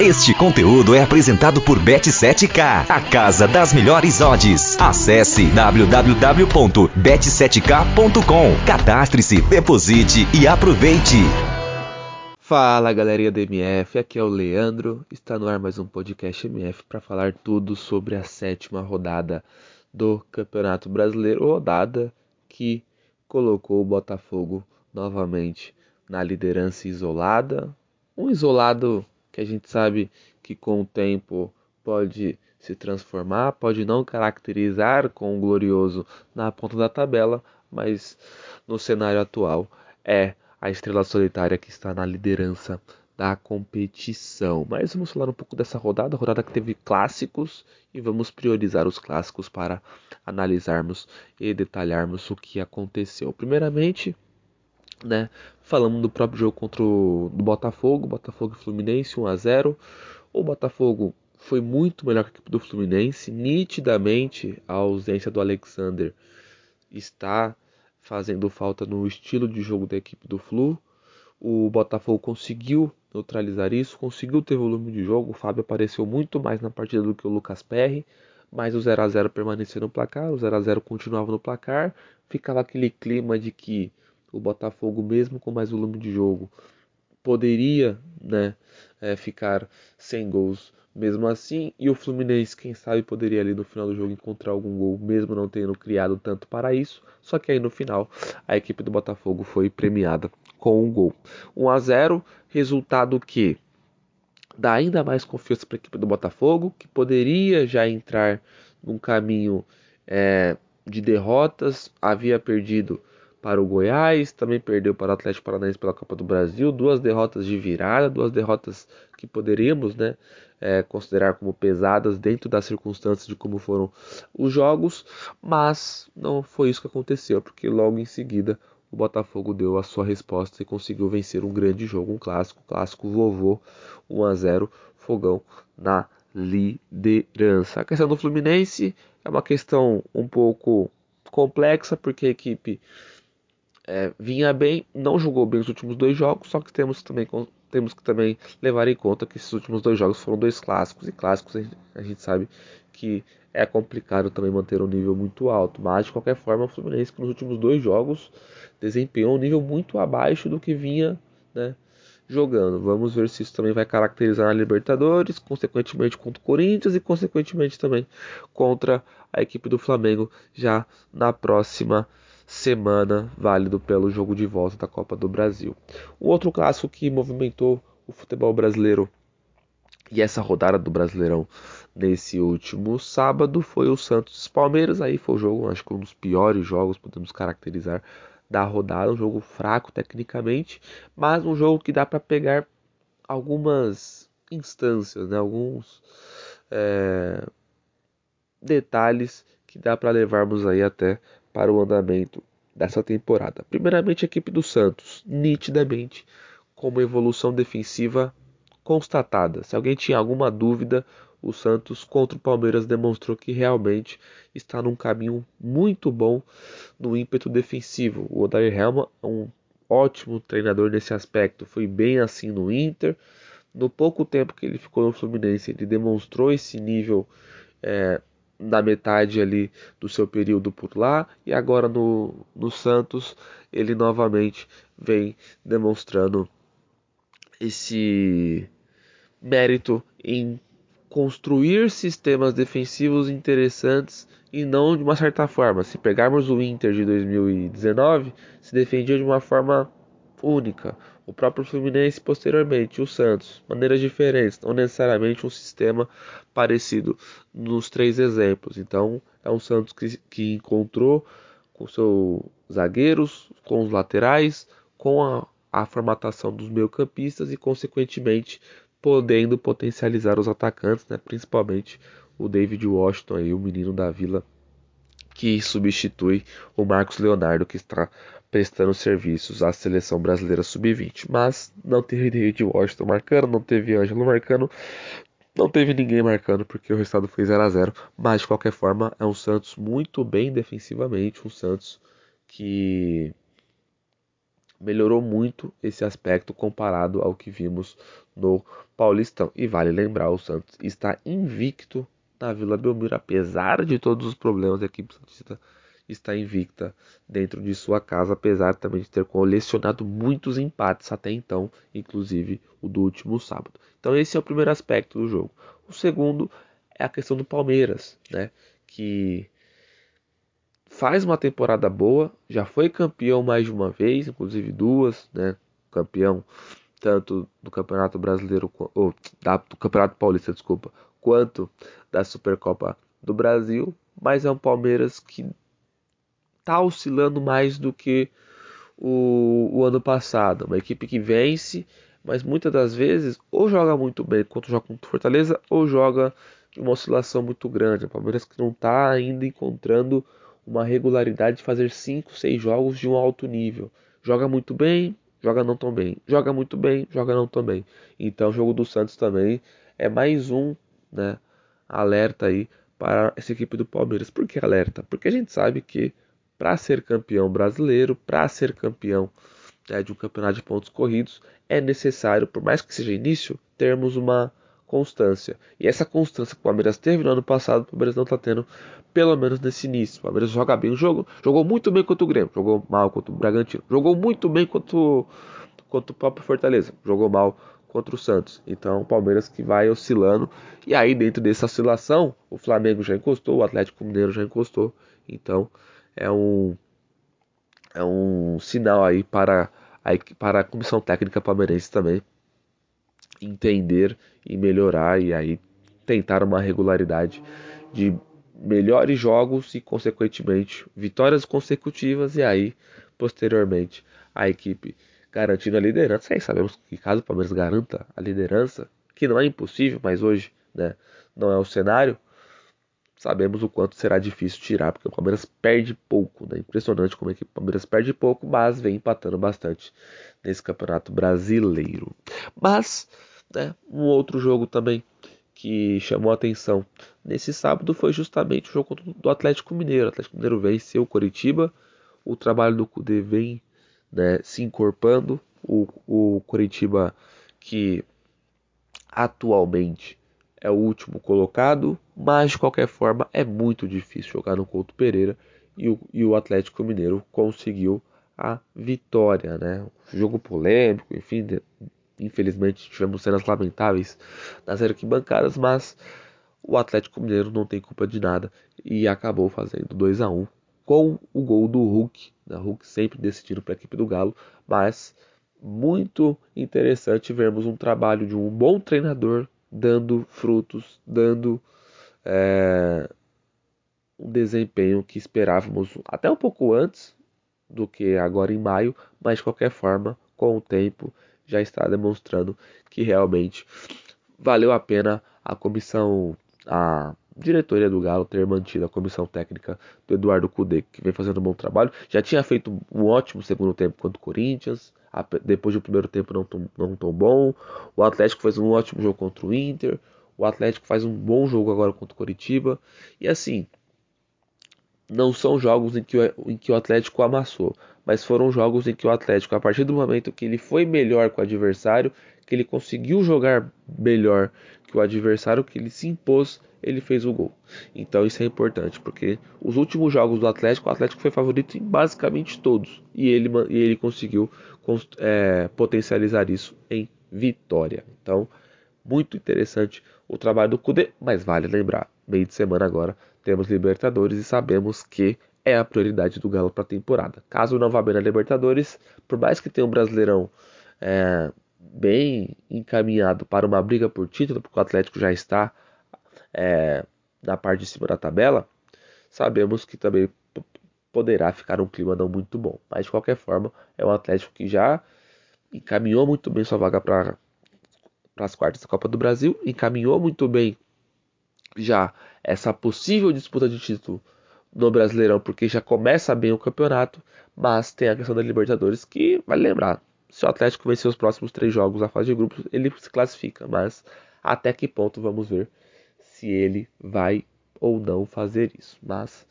Este conteúdo é apresentado por Bet7k, a casa das melhores odds. Acesse www.bet7k.com. Cadastre-se, deposite e aproveite. Fala galerinha do MF, aqui é o Leandro. Está no ar mais um podcast MF para falar tudo sobre a sétima rodada do Campeonato Brasileiro, rodada que colocou o Botafogo novamente na liderança isolada. Um isolado que a gente sabe que com o tempo pode se transformar, pode não caracterizar com o glorioso na ponta da tabela, mas no cenário atual é a estrela solitária que está na liderança da competição. Mas vamos falar um pouco dessa rodada, rodada que teve clássicos e vamos priorizar os clássicos para analisarmos e detalharmos o que aconteceu. Primeiramente, né, falando do próprio jogo contra o do Botafogo, Botafogo e Fluminense 1 a 0. O Botafogo foi muito melhor que a equipe do Fluminense, nitidamente a ausência do Alexander está fazendo falta no estilo de jogo da equipe do Flu. O Botafogo conseguiu neutralizar isso, conseguiu ter volume de jogo. O Fábio apareceu muito mais na partida do que o Lucas Perry, mas o 0 a 0 permaneceu no placar, o 0 a 0 continuava no placar. Ficava aquele clima de que o Botafogo, mesmo com mais volume de jogo, poderia né, é, ficar sem gols mesmo assim. E o Fluminense, quem sabe, poderia ali no final do jogo encontrar algum gol, mesmo não tendo criado tanto para isso. Só que aí no final a equipe do Botafogo foi premiada com um gol. 1 a 0, resultado que dá ainda mais confiança para a equipe do Botafogo, que poderia já entrar num caminho é, de derrotas, havia perdido para o Goiás, também perdeu para o Atlético Paranaense pela Copa do Brasil, duas derrotas de virada, duas derrotas que poderíamos né, é, considerar como pesadas dentro das circunstâncias de como foram os jogos, mas não foi isso que aconteceu, porque logo em seguida o Botafogo deu a sua resposta e conseguiu vencer um grande jogo, um clássico, clássico vovô 1 a 0, Fogão na liderança. A questão do Fluminense é uma questão um pouco complexa, porque a equipe é, vinha bem, não jogou bem os últimos dois jogos, só que temos também temos que também levar em conta que esses últimos dois jogos foram dois clássicos e clássicos a gente sabe que é complicado também manter um nível muito alto, mas de qualquer forma o Fluminense nos últimos dois jogos desempenhou um nível muito abaixo do que vinha, né, jogando. Vamos ver se isso também vai caracterizar a Libertadores, consequentemente contra o Corinthians e consequentemente também contra a equipe do Flamengo já na próxima semana, válido pelo jogo de volta da Copa do Brasil. Um outro clássico que movimentou o futebol brasileiro e essa rodada do Brasileirão nesse último sábado foi o Santos Palmeiras. Aí foi o jogo, acho que um dos piores jogos, podemos caracterizar, da rodada. Um jogo fraco tecnicamente, mas um jogo que dá para pegar algumas instâncias, né? alguns é, detalhes que dá para levarmos aí até para o andamento dessa temporada. Primeiramente, a equipe do Santos, nitidamente, com uma evolução defensiva constatada. Se alguém tinha alguma dúvida, o Santos contra o Palmeiras demonstrou que realmente está num caminho muito bom no ímpeto defensivo. O Odair Helma é um ótimo treinador nesse aspecto, foi bem assim no Inter. No pouco tempo que ele ficou no Fluminense, ele demonstrou esse nível é, na metade ali do seu período por lá e agora no, no Santos ele novamente vem demonstrando esse mérito em construir sistemas defensivos interessantes e não de uma certa forma. Se pegarmos o Inter de 2019, se defendia de uma forma única. O próprio Fluminense posteriormente, o Santos, maneiras diferentes, não necessariamente um sistema parecido nos três exemplos. Então, é um Santos que, que encontrou com seus zagueiros, com os laterais, com a, a formatação dos meio-campistas e, consequentemente, podendo potencializar os atacantes, né? principalmente o David Washington, aí, o menino da Vila, que substitui o Marcos Leonardo, que está prestando serviços à seleção brasileira sub-20. Mas não teve David Washington marcando, não teve Ângelo marcando, não teve ninguém marcando porque o resultado foi 0 a 0 Mas de qualquer forma, é um Santos muito bem defensivamente, um Santos que melhorou muito esse aspecto comparado ao que vimos no Paulistão. E vale lembrar, o Santos está invicto na Vila Belmiro, apesar de todos os problemas, a equipe santista está invicta dentro de sua casa, apesar também de ter colecionado muitos empates até então, inclusive o do último sábado. Então esse é o primeiro aspecto do jogo. O segundo é a questão do Palmeiras, né, que faz uma temporada boa, já foi campeão mais de uma vez, inclusive duas, né, campeão tanto do Campeonato Brasileiro ou da, do Campeonato Paulista, desculpa, quanto da Supercopa do Brasil, mas é um Palmeiras que está oscilando mais do que o, o, ano passado. Uma equipe que vence, mas muitas das vezes ou joga muito bem quando joga contra Fortaleza, ou joga uma oscilação muito grande. O Palmeiras que não está ainda encontrando uma regularidade de fazer 5, 6 jogos de um alto nível. Joga muito bem, joga não tão bem. Joga muito bem, joga não tão bem. Então o jogo do Santos também é mais um né, alerta aí para essa equipe do Palmeiras. Por que alerta? Porque a gente sabe que para ser campeão brasileiro, para ser campeão né, de um campeonato de pontos corridos, é necessário, por mais que seja início, termos uma constância. E essa constância que o Palmeiras teve no ano passado, o Palmeiras não está tendo, pelo menos nesse início. O Palmeiras joga bem o jogo, jogou muito bem contra o Grêmio, jogou mal contra o Bragantino, jogou muito bem contra o, contra o próprio Fortaleza, jogou mal contra o Santos. Então, o Palmeiras que vai oscilando. E aí, dentro dessa oscilação, o Flamengo já encostou, o Atlético Mineiro já encostou. Então, é um, é um sinal aí para a, para a comissão técnica palmeirense também entender e melhorar e aí tentar uma regularidade de melhores jogos e consequentemente vitórias consecutivas e aí posteriormente a equipe garantindo a liderança. Aí sabemos que caso o Palmeiras garanta a liderança, que não é impossível, mas hoje né, não é o cenário, sabemos o quanto será difícil tirar, porque o Palmeiras perde pouco, né? Impressionante como é que o Palmeiras perde pouco, mas vem empatando bastante nesse campeonato brasileiro. Mas, né, um outro jogo também que chamou atenção nesse sábado foi justamente o jogo do Atlético Mineiro. O Atlético Mineiro venceu o Coritiba, o trabalho do Cudê vem né, se encorpando, o, o Coritiba que atualmente é o último colocado, mas de qualquer forma é muito difícil jogar no Couto Pereira e o, e o Atlético Mineiro conseguiu a vitória, né? Jogo polêmico, enfim, de, infelizmente tivemos cenas lamentáveis nas arquibancadas, mas o Atlético Mineiro não tem culpa de nada e acabou fazendo 2 a 1 com o gol do Hulk, né? Hulk sempre decidindo para a equipe do Galo, mas muito interessante vermos um trabalho de um bom treinador dando frutos, dando é, um desempenho que esperávamos até um pouco antes do que agora em maio, mas de qualquer forma, com o tempo, já está demonstrando que realmente valeu a pena a comissão, a diretoria do Galo ter mantido a comissão técnica do Eduardo Cudê, que vem fazendo um bom trabalho. Já tinha feito um ótimo segundo tempo contra o Corinthians, depois do primeiro tempo não tão, não tão bom. O Atlético fez um ótimo jogo contra o Inter. O Atlético faz um bom jogo agora contra o Coritiba. E assim, não são jogos em que, o, em que o Atlético amassou, mas foram jogos em que o Atlético, a partir do momento que ele foi melhor com o adversário, que ele conseguiu jogar melhor que o adversário, que ele se impôs, ele fez o gol. Então isso é importante, porque os últimos jogos do Atlético, o Atlético foi favorito em basicamente todos, e ele, e ele conseguiu é, potencializar isso em vitória. Então, muito interessante o trabalho do Cudê, mas vale lembrar, meio de semana agora temos Libertadores e sabemos que é a prioridade do Galo para a temporada. Caso não vá bem na Libertadores, por mais que tenha um Brasileirão é, bem encaminhado para uma briga por título, porque o Atlético já está é, na parte de cima da tabela, sabemos que também poderá ficar um clima não muito bom. Mas de qualquer forma, é um Atlético que já encaminhou muito bem sua vaga para as quartas da Copa do Brasil, encaminhou muito bem já essa possível disputa de título no Brasileirão, porque já começa bem o campeonato, mas tem a questão da Libertadores que vale lembrar. Se o Atlético vencer os próximos três jogos na fase de grupos, ele se classifica, mas até que ponto vamos ver se ele vai ou não fazer isso. Mas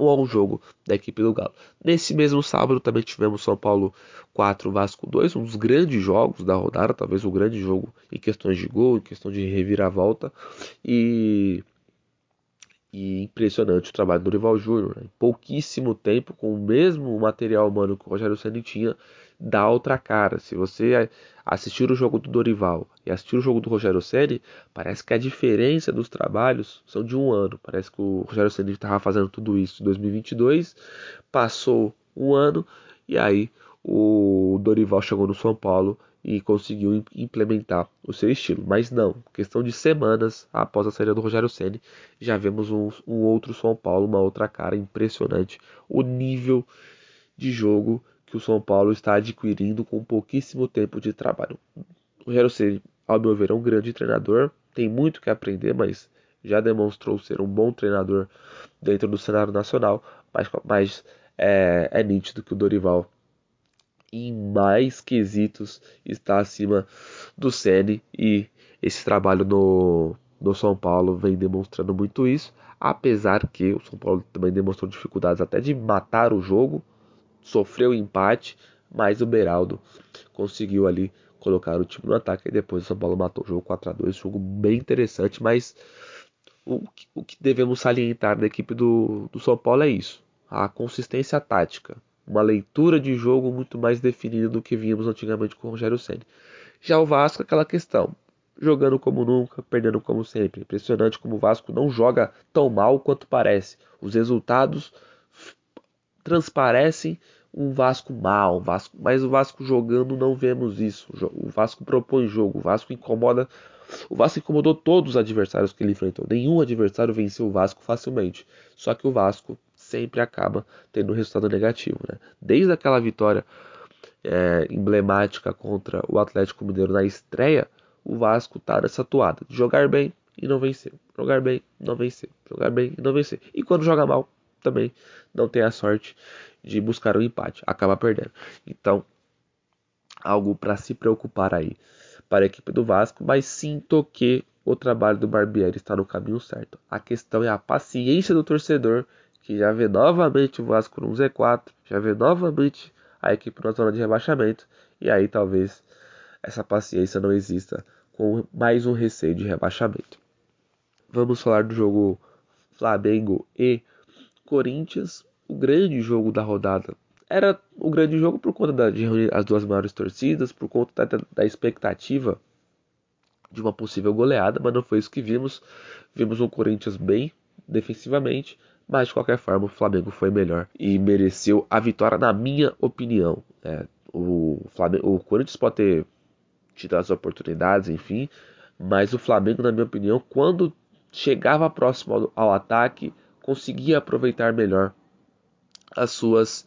bom jogo da equipe do Galo. Nesse mesmo sábado também tivemos São Paulo 4, Vasco 2, um dos grandes jogos da rodada, talvez o grande jogo em questões de gol, em questão de reviravolta. E e impressionante o trabalho do Rival Júnior. Né? Em pouquíssimo tempo, com o mesmo material humano que o Rogério Ceni tinha, dá outra cara. Se você assistir o jogo do Dorival e assistir o jogo do Rogério Ceni, parece que a diferença dos trabalhos são de um ano. Parece que o Rogério Ceni estava fazendo tudo isso em 2022, passou um ano e aí o Dorival chegou no São Paulo e conseguiu implementar o seu estilo. Mas não, questão de semanas após a saída do Rogério Ceni, já vemos um, um, outro São Paulo, uma outra cara impressionante. O nível de jogo que o São Paulo está adquirindo com pouquíssimo tempo de trabalho. O Ceni, ao meu ver, é um grande treinador, tem muito que aprender, mas já demonstrou ser um bom treinador dentro do cenário nacional, mas, mas é, é nítido que o Dorival em mais quesitos está acima do Ceni e esse trabalho no, no São Paulo vem demonstrando muito isso, apesar que o São Paulo também demonstrou dificuldades até de matar o jogo, sofreu empate, mas o Beraldo conseguiu ali colocar o time no ataque e depois o São Paulo matou o jogo 4 a 2 jogo bem interessante, mas o, o que devemos salientar da equipe do, do São Paulo é isso, a consistência tática, uma leitura de jogo muito mais definida do que vimos antigamente com o Rogério Senna. Já o Vasco, aquela questão, jogando como nunca, perdendo como sempre. Impressionante como o Vasco não joga tão mal quanto parece. Os resultados transparecem um Vasco mal, Vasco, mas o Vasco jogando não vemos isso. O Vasco propõe jogo, o Vasco incomoda. O Vasco incomodou todos os adversários que ele enfrentou. Nenhum adversário venceu o Vasco facilmente. Só que o Vasco sempre acaba tendo um resultado negativo. Né? Desde aquela vitória é, emblemática contra o Atlético Mineiro na estreia, o Vasco está nessa toada de jogar bem e não vencer, jogar bem, não vencer, jogar bem e não vencer. E quando joga mal, também não tem a sorte de buscar um empate, acaba perdendo. Então, algo para se preocupar aí para a equipe do Vasco, mas sinto que o trabalho do Barbieri está no caminho certo. A questão é a paciência do torcedor que já vê novamente o Vasco no Z4, já vê novamente a equipe na zona de rebaixamento, e aí talvez essa paciência não exista com mais um receio de rebaixamento. Vamos falar do jogo Flamengo e Corinthians, o grande jogo da rodada. Era o grande jogo por conta da, de reunir as duas maiores torcidas, por conta da, da expectativa de uma possível goleada, mas não foi isso que vimos. Vimos um Corinthians bem defensivamente, mas de qualquer forma, o Flamengo foi melhor e mereceu a vitória, na minha opinião. É, o, Flamengo, o Corinthians pode ter tido as oportunidades, enfim, mas o Flamengo, na minha opinião, quando chegava próximo ao, ao ataque, conseguia aproveitar melhor as suas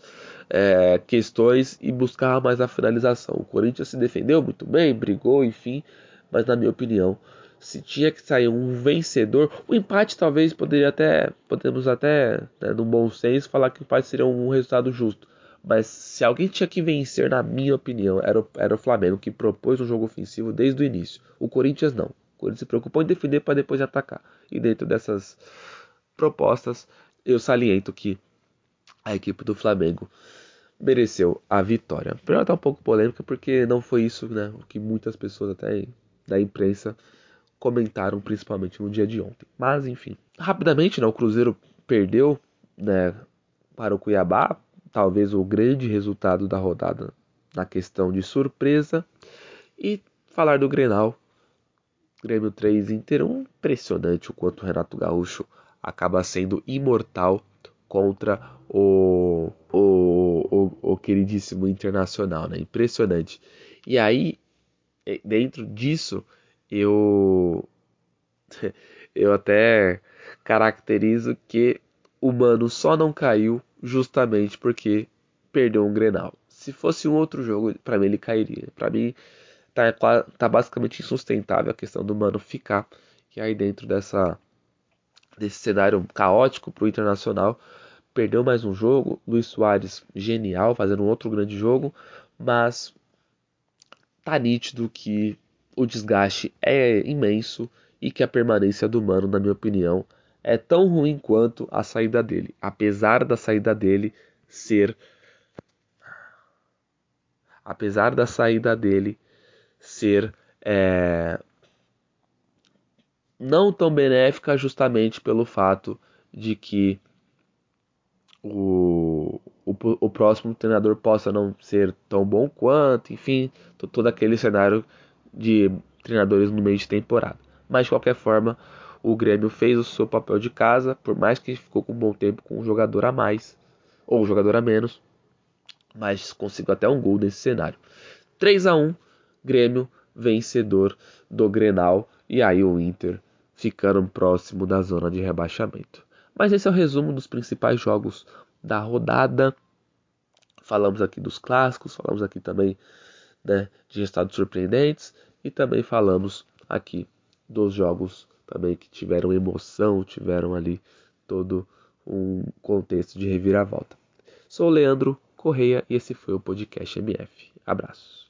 é, questões e buscava mais a finalização. O Corinthians se defendeu muito bem, brigou, enfim, mas na minha opinião, se tinha que sair um vencedor, o empate talvez poderia até, podemos até, né, no bom senso, falar que o empate seria um resultado justo. Mas se alguém tinha que vencer, na minha opinião, era o, era o Flamengo, que propôs um jogo ofensivo desde o início. O Corinthians não. O Corinthians se preocupou em defender para depois atacar. E dentro dessas propostas, eu saliento que a equipe do Flamengo mereceu a vitória. Primeiro tá um pouco polêmica, porque não foi isso né, que muitas pessoas até da imprensa comentaram principalmente no dia de ontem. Mas enfim, rapidamente, né, o Cruzeiro perdeu, né, para o Cuiabá, talvez o grande resultado da rodada na questão de surpresa e falar do Grenal. Grêmio 3 Inter, um impressionante o quanto o Renato Gaúcho acaba sendo imortal contra o, o, o, o queridíssimo Internacional, né? Impressionante. E aí, dentro disso, eu eu até caracterizo que o Mano só não caiu justamente porque perdeu um Grenal. Se fosse um outro jogo, para mim ele cairia. Para mim tá, tá basicamente insustentável a questão do Mano ficar e aí dentro dessa desse cenário caótico pro Internacional, perdeu mais um jogo, Luiz Soares genial, fazendo outro grande jogo, mas tá nítido que o desgaste é imenso e que a permanência do Mano, na minha opinião, é tão ruim quanto a saída dele, apesar da saída dele ser apesar da saída dele ser é, não tão benéfica justamente pelo fato de que o, o, o, próximo treinador possa não ser tão bom quanto, enfim, todo aquele cenário de treinadores no meio de temporada. Mas de qualquer forma, o Grêmio fez o seu papel de casa, por mais que ficou com um bom tempo com um jogador a mais ou um jogador a menos, mas conseguiu até um gol nesse cenário. 3 a 1 Grêmio vencedor do Grenal e aí o Inter ficando próximo da zona de rebaixamento. Mas esse é o resumo dos principais jogos da rodada. Falamos aqui dos clássicos, falamos aqui também né, de resultados surpreendentes e também falamos aqui dos jogos também que tiveram emoção, tiveram ali todo um contexto de reviravolta. Sou Leandro Correia e esse foi o podcast MF. Abraços.